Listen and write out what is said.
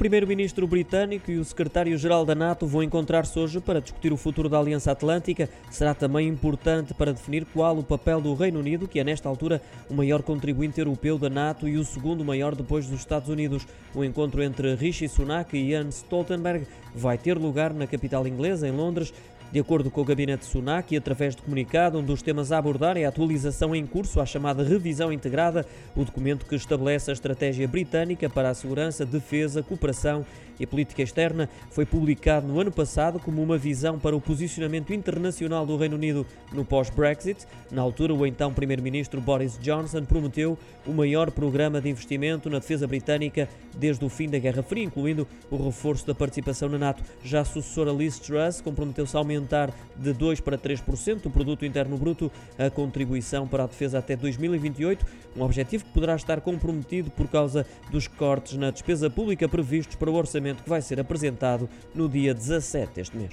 primeiro-ministro britânico e o secretário-geral da NATO vão encontrar-se hoje para discutir o futuro da Aliança Atlântica. Será também importante para definir qual o papel do Reino Unido, que é nesta altura o maior contribuinte europeu da NATO e o segundo maior depois dos Estados Unidos. O encontro entre Rishi Sunak e Jens Stoltenberg vai ter lugar na capital inglesa, em Londres. De acordo com o gabinete Sunak e através de comunicado, um dos temas a abordar é a atualização em curso à chamada revisão integrada, o documento que estabelece a estratégia britânica para a segurança, defesa, cooperação e política externa, foi publicado no ano passado como uma visão para o posicionamento internacional do Reino Unido no pós-Brexit. Na altura, o então primeiro-ministro Boris Johnson prometeu o maior programa de investimento na defesa britânica desde o fim da Guerra Fria, incluindo o reforço da participação na NATO. Já a sucessora Liz Truss comprometeu-se a aumentar de 2 para 3% do produto interno bruto a contribuição para a defesa até 2028, um objetivo que poderá estar comprometido por causa dos cortes na despesa pública previstos para o orçamento que vai ser apresentado no dia 17 deste mês.